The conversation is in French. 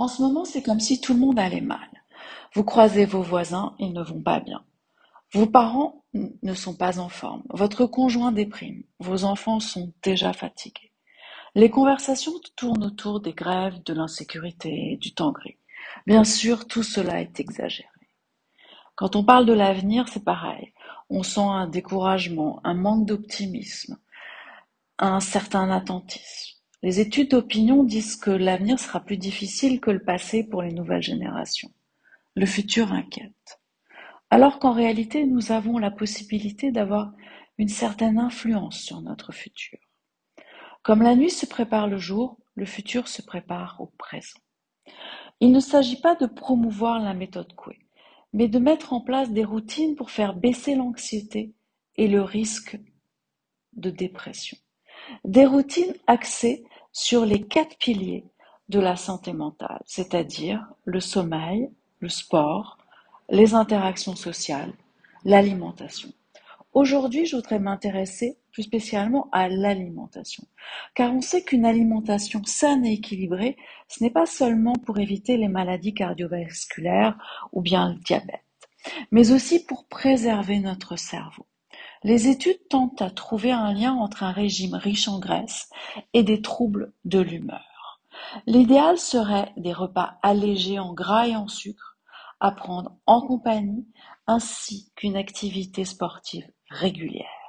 En ce moment, c'est comme si tout le monde allait mal. Vous croisez vos voisins, ils ne vont pas bien. Vos parents ne sont pas en forme. Votre conjoint déprime. Vos enfants sont déjà fatigués. Les conversations tournent autour des grèves, de l'insécurité, du temps gris. Bien sûr, tout cela est exagéré. Quand on parle de l'avenir, c'est pareil. On sent un découragement, un manque d'optimisme, un certain attentisme. Les études d'opinion disent que l'avenir sera plus difficile que le passé pour les nouvelles générations. Le futur inquiète. Alors qu'en réalité, nous avons la possibilité d'avoir une certaine influence sur notre futur. Comme la nuit se prépare le jour, le futur se prépare au présent. Il ne s'agit pas de promouvoir la méthode Coué, mais de mettre en place des routines pour faire baisser l'anxiété et le risque de dépression. Des routines axées sur les quatre piliers de la santé mentale, c'est-à-dire le sommeil, le sport, les interactions sociales, l'alimentation. Aujourd'hui, je voudrais m'intéresser plus spécialement à l'alimentation, car on sait qu'une alimentation saine et équilibrée, ce n'est pas seulement pour éviter les maladies cardiovasculaires ou bien le diabète, mais aussi pour préserver notre cerveau. Les études tentent à trouver un lien entre un régime riche en graisse et des troubles de l'humeur. L'idéal serait des repas allégés en gras et en sucre, à prendre en compagnie, ainsi qu'une activité sportive régulière.